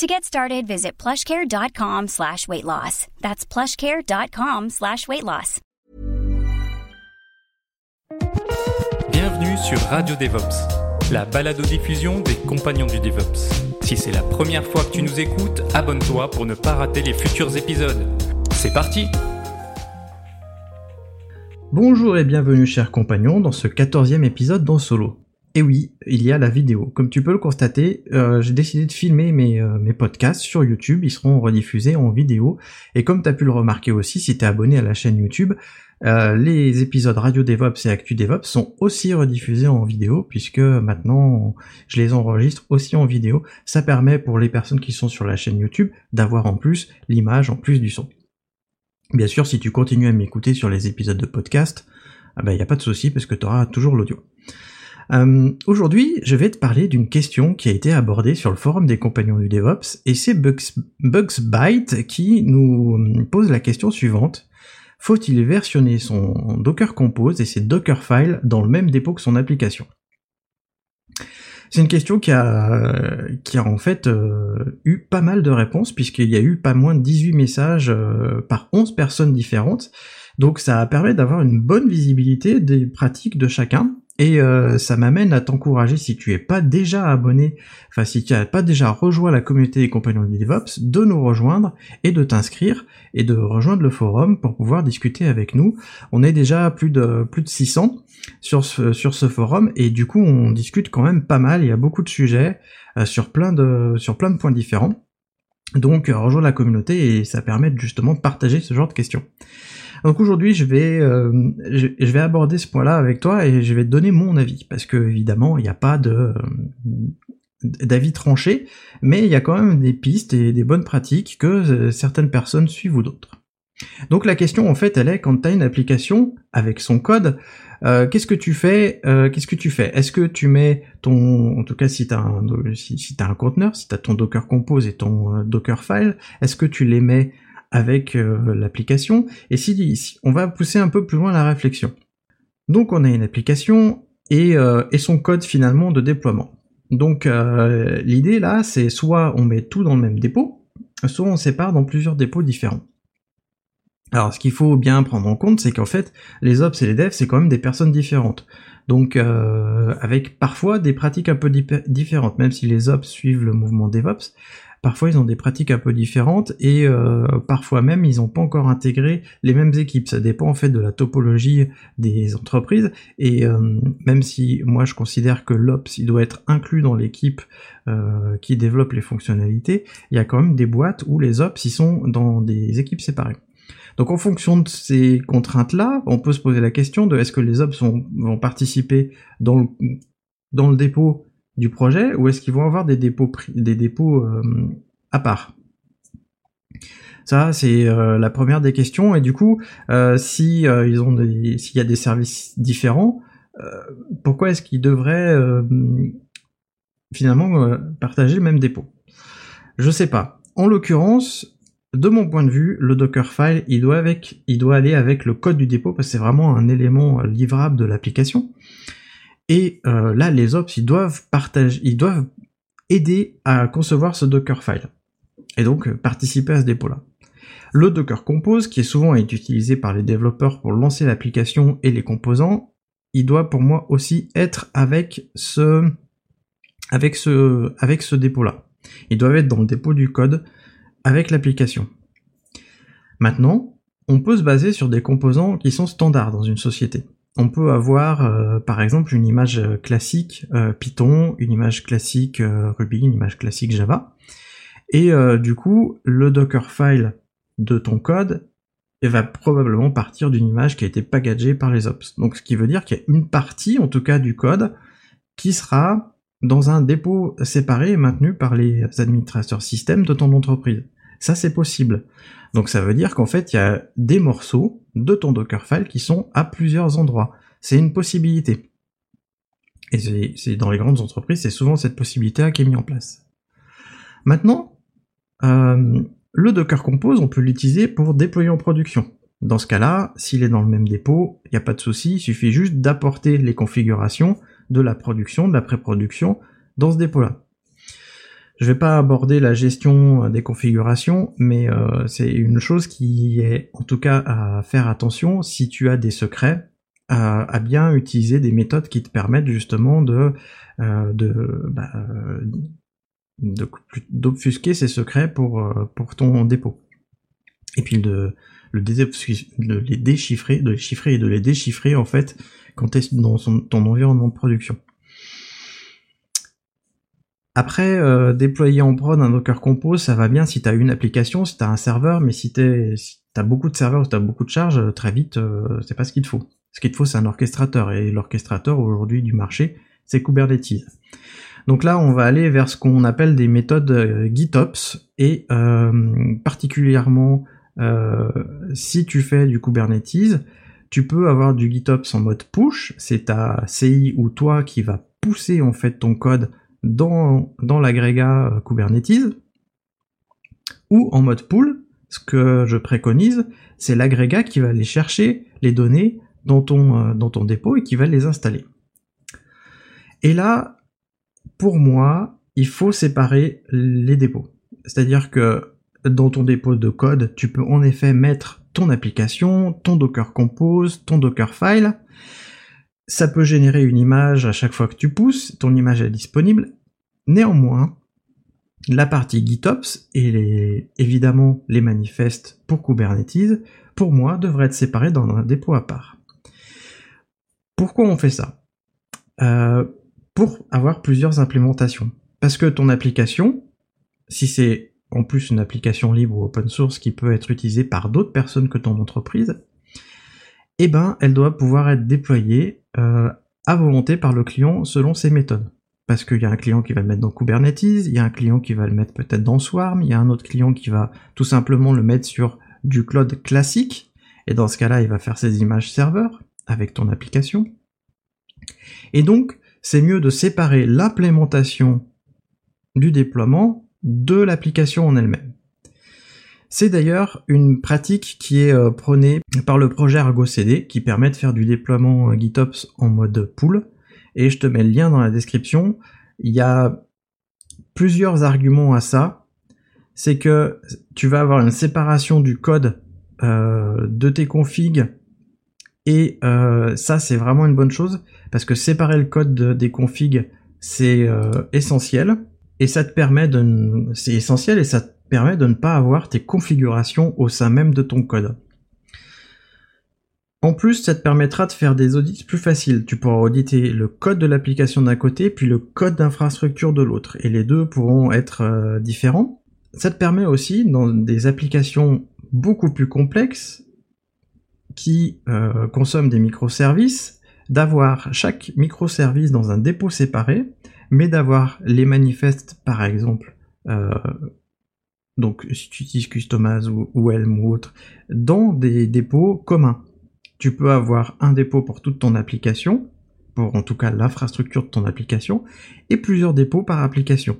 To get started, visit plushcare.com slash weight loss. That's plushcare.com slash weight loss. Bienvenue sur Radio DevOps, la balado-diffusion des compagnons du DevOps. Si c'est la première fois que tu nous écoutes, abonne-toi pour ne pas rater les futurs épisodes. C'est parti Bonjour et bienvenue chers compagnons dans ce quatorzième épisode d'En Solo. Et oui, il y a la vidéo. Comme tu peux le constater, euh, j'ai décidé de filmer mes, euh, mes podcasts sur YouTube, ils seront rediffusés en vidéo. Et comme tu as pu le remarquer aussi, si tu es abonné à la chaîne YouTube, euh, les épisodes Radio DevOps et Actu DevOps sont aussi rediffusés en vidéo, puisque maintenant je les enregistre aussi en vidéo. Ça permet pour les personnes qui sont sur la chaîne YouTube d'avoir en plus l'image, en plus du son. Bien sûr, si tu continues à m'écouter sur les épisodes de podcast, il ah n'y a pas de souci parce que tu auras toujours l'audio. Euh, aujourd'hui, je vais te parler d'une question qui a été abordée sur le forum des compagnons du DevOps, et c'est Bugsbyte qui nous pose la question suivante. Faut-il versionner son Docker Compose et ses Dockerfiles dans le même dépôt que son application? C'est une question qui a, qui a en fait euh, eu pas mal de réponses, puisqu'il y a eu pas moins de 18 messages euh, par 11 personnes différentes. Donc ça permet d'avoir une bonne visibilité des pratiques de chacun. Et euh, ça m'amène à t'encourager, si tu es pas déjà abonné, enfin si tu n'as pas déjà rejoint la communauté des compagnons de DevOps, de nous rejoindre et de t'inscrire et de rejoindre le forum pour pouvoir discuter avec nous. On est déjà plus de plus de 600 sur ce, sur ce forum et du coup on discute quand même pas mal. Il y a beaucoup de sujets euh, sur plein de sur plein de points différents. Donc rejoindre la communauté et ça permet justement de partager ce genre de questions. Donc aujourd'hui, je vais euh, je, vais aborder ce point-là avec toi et je vais te donner mon avis parce que évidemment, il n'y a pas de euh, d'avis tranché, mais il y a quand même des pistes et des bonnes pratiques que euh, certaines personnes suivent ou d'autres. Donc la question en fait, elle est quand tu as une application avec son code, qu'est-ce que tu fais Qu'est-ce que tu fais? Est-ce que tu mets ton, en tout cas si tu as un si, si as un conteneur, si tu as ton Docker Compose et ton Docker file, est-ce que tu les mets avec euh, l'application? Et si, on va pousser un peu plus loin la réflexion. Donc on a une application et, euh, et son code finalement de déploiement. Donc euh, l'idée là, c'est soit on met tout dans le même dépôt, soit on sépare dans plusieurs dépôts différents. Alors ce qu'il faut bien prendre en compte, c'est qu'en fait, les ops et les devs, c'est quand même des personnes différentes. Donc avec parfois des pratiques un peu différentes, même si les ops suivent le mouvement DevOps, Parfois, ils ont des pratiques un peu différentes et euh, parfois même, ils n'ont pas encore intégré les mêmes équipes. Ça dépend en fait de la topologie des entreprises. Et euh, même si moi, je considère que l'Ops, il doit être inclus dans l'équipe euh, qui développe les fonctionnalités, il y a quand même des boîtes où les Ops, ils sont dans des équipes séparées. Donc en fonction de ces contraintes-là, on peut se poser la question de est-ce que les ops vont participer dans le, dépôt du projet ou est-ce qu'ils vont avoir des dépôts, euh, à part? Ça, c'est euh, la première des questions. Et du coup, euh, si ils s'il y a des services différents, pourquoi est-ce qu'ils devraient finalement partager le même dépôt? Je sais pas. En l'occurrence, de mon point de vue, le Dockerfile, il doit avec, il doit aller avec le code du dépôt parce que c'est vraiment un élément livrable de l'application. Et euh, là, les ops, ils doivent partager, ils doivent aider à concevoir ce Dockerfile. Et donc euh, participer à ce dépôt-là. Le Docker Compose, qui est souvent utilisé par les développeurs pour lancer l'application et les composants, il doit pour moi aussi être avec ce, avec ce, avec ce dépôt-là. Ils doivent être dans le dépôt du code avec l'application. Maintenant, on peut se baser sur des composants qui sont standards dans une société on peut avoir euh, par exemple une image classique euh, Python, une image classique euh, Ruby, une image classique Java. Et du coup, le Dockerfile de ton code va probablement partir d'une image qui a été packagée par les ops. Donc ce qui veut dire qu'il y a une partie, en tout cas du code, qui sera dans un dépôt séparé et maintenu par les administrateurs système de ton entreprise. Ça, c'est possible. Donc ça veut dire qu'en fait, il y a des morceaux de ton Dockerfile qui sont à plusieurs endroits. C'est une possibilité. Et c'est dans les grandes entreprises, c'est souvent cette possibilité qui est mise en place. Maintenant, euh, le Docker Compose, on peut l'utiliser pour déployer en production. Dans ce cas-là, s'il est dans le même dépôt, il n'y a pas de souci, il suffit juste d'apporter les configurations de la production, de la pré-production dans ce dépôt-là. Je vais pas aborder la gestion des configurations, mais euh, c'est une chose qui est en tout cas à faire attention si tu as des secrets, à, bien utiliser des méthodes qui te permettent justement de, euh, bah, d'obfusquer ces secrets pour, euh, pour ton dépôt. Et puis de les déchiffrer, de les chiffrer et de les déchiffrer en fait quand tu es dans ton environnement de production. Après, euh, déployer en prod un Docker Compose, ça va bien si tu as une application, si tu as un serveur, mais si tu as beaucoup de serveurs, si tu as beaucoup de charges, euh, très vite, euh, c'est pas ce qu'il te faut. Ce qu'il te faut, c'est un orchestrateur, et l'orchestrateur aujourd'hui du marché, c'est Kubernetes. Donc là, on va aller vers ce qu'on appelle des méthodes GitOps, et particulièrement si tu fais du Kubernetes, tu peux avoir du GitOps en mode push, c'est ta CI ou toi qui va pousser en fait ton code dans, l'agrégat euh, Kubernetes, ou en mode pull, ce que je préconise, c'est l'agrégat qui va aller chercher les données dans ton, euh, dans ton dépôt et qui va les installer. Et là, pour moi, il faut séparer les dépôts. C'est-à-dire que dans ton dépôt de code, tu peux en effet mettre ton application, ton Docker Compose, ton Dockerfile, ça peut générer une image à chaque fois que tu pousses, ton image est disponible. Néanmoins, la partie GitOps et évidemment les manifestes pour Kubernetes, pour moi, devraient être séparés dans un dépôt à part. Pourquoi on fait ça? Euh, Pour avoir plusieurs implémentations. Parce que ton application, si c'est en plus une application libre ou open source qui peut être utilisée par d'autres personnes que ton entreprise, eh ben, elle doit pouvoir être déployée euh, à volonté par le client selon ses méthodes. Parce qu'il y a un client qui va le mettre dans Kubernetes, il y a un client qui va le mettre peut-être dans Swarm, il y a un autre client qui va tout simplement le mettre sur du cloud classique, et dans ce cas-là, il va faire ses images serveurs avec ton application. Et donc, c'est mieux de séparer l'implémentation du déploiement de l'application en elle-même. C'est d'ailleurs une pratique qui est euh, prônée par le projet Argo CD qui permet de faire du déploiement euh, GitOps en mode pool. Et je te mets le lien dans la description. Il y a plusieurs arguments à ça. C'est que tu vas avoir une séparation du code euh, de tes configs et ça c'est vraiment une bonne chose parce que séparer le code des configs c'est essentiel et ça te permet de c'est essentiel et ça permet de ne pas avoir tes configurations au sein même de ton code. En plus, ça te permettra de faire des audits plus faciles. Tu pourras auditer le code de l'application d'un côté, puis le code d'infrastructure de l'autre, et les deux pourront être euh, différents. Ça te permet aussi, dans des applications beaucoup plus complexes, qui euh, consomment des microservices, d'avoir chaque microservice dans un dépôt séparé, mais d'avoir les manifestes, par exemple, euh, donc si tu utilises Customaz ou, Helm ou autre, dans des dépôts communs. Tu peux avoir un dépôt pour toute ton application, pour en tout cas l'infrastructure de ton application, et plusieurs dépôts par application.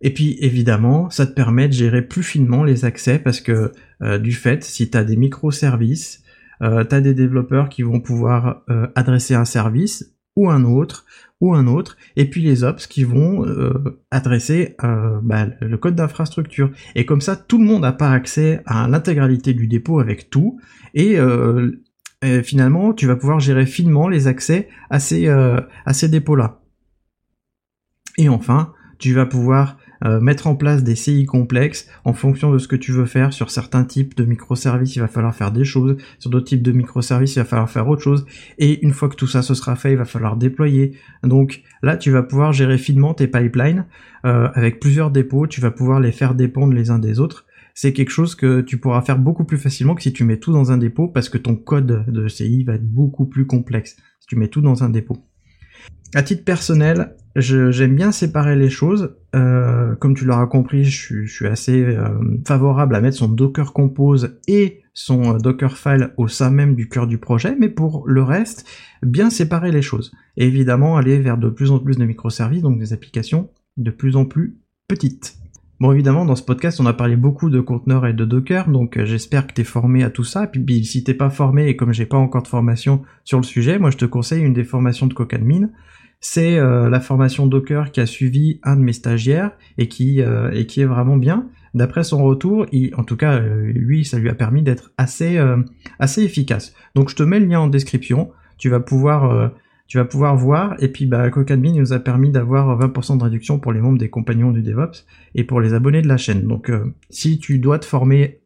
Et puis évidemment, ça te permet de gérer plus finement les accès parce que euh, du fait, si tu as des microservices, euh, tu as des développeurs qui vont pouvoir euh, adresser un service ou un autre, ou un autre, et puis les ops qui vont euh, adresser euh, bah, le code d'infrastructure. Et comme ça, tout le monde n'a pas accès à l'intégralité du dépôt avec tout, et, euh, finalement, tu vas pouvoir gérer finement les accès à ces, à ces dépôts-là. Et enfin, tu vas pouvoir euh, mettre en place des CI complexes en fonction de ce que tu veux faire. Sur certains types de microservices, il va falloir faire des choses. Sur d'autres types de microservices, il va falloir faire autre chose. Et une fois que tout ça se sera fait, il va falloir déployer. Donc là, tu vas pouvoir gérer finement tes pipelines euh, avec plusieurs dépôts. Tu vas pouvoir les faire dépendre les uns des autres c'est quelque chose que tu pourras faire beaucoup plus facilement que si tu mets tout dans un dépôt parce que ton code de CI va être beaucoup plus complexe si tu mets tout dans un dépôt. À titre personnel, j'aime bien séparer les choses. Euh, comme tu l'auras compris, je, suis assez euh, favorable à mettre son Docker Compose et son euh, Dockerfile au sein même du cœur du projet, mais pour le reste, bien séparer les choses. Évidemment, aller vers de plus en plus de microservices, donc des applications de plus en plus petites. Bon, évidemment, dans ce podcast, on a parlé beaucoup de conteneurs et de Docker, donc euh, j'espère que tu es formé à tout ça. Puis, si t'es pas formé, et comme j'ai pas encore de formation sur le sujet, moi, je te conseille une des formations de CocadeMine. C'est euh, la formation Docker qui a suivi un de mes stagiaires et qui, euh, et qui est vraiment bien. D'après son retour, il, en tout cas, lui, ça lui a permis d'être assez, assez efficace. Donc, je te mets le lien en description. Tu vas pouvoir tu vas pouvoir voir. Et puis, bah, CocadeMe nous a permis d'avoir 20% de réduction pour les membres des compagnons du DevOps et pour les abonnés de la chaîne. Donc, euh, si tu dois te former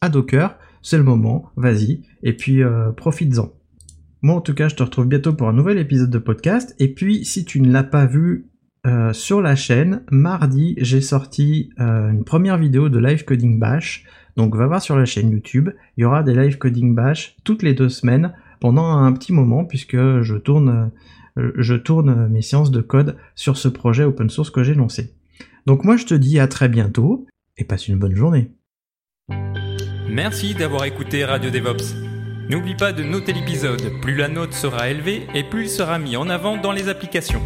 à Docker, c'est le moment, vas-y, et puis euh, profites-en. Moi, en tout cas, je te retrouve bientôt pour un nouvel épisode de podcast. Et puis, si tu ne l'as pas vu euh, sur la chaîne, mardi, j'ai sorti une première vidéo de live coding bash. Donc, va voir sur la chaîne YouTube. Il y aura des live coding bash toutes les deux semaines pendant un petit moment puisque je tourne, je tourne mes séances de code sur ce projet open source que j'ai lancé. Donc moi je te dis à très bientôt et passe une bonne journée. Merci d'avoir écouté Radio DevOps. N'oublie pas de noter l'épisode, plus la note sera élevée et plus il sera mis en avant dans les applications.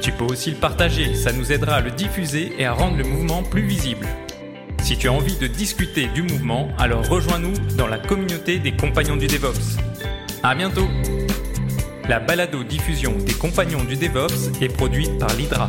Tu peux aussi le partager, ça nous aidera à le diffuser et à rendre le mouvement plus visible. Si tu as envie de discuter du mouvement, alors rejoins-nous dans la communauté des compagnons du DevOps. À bientôt La balado-diffusion des compagnons du DevOps est produite par l'Hydra.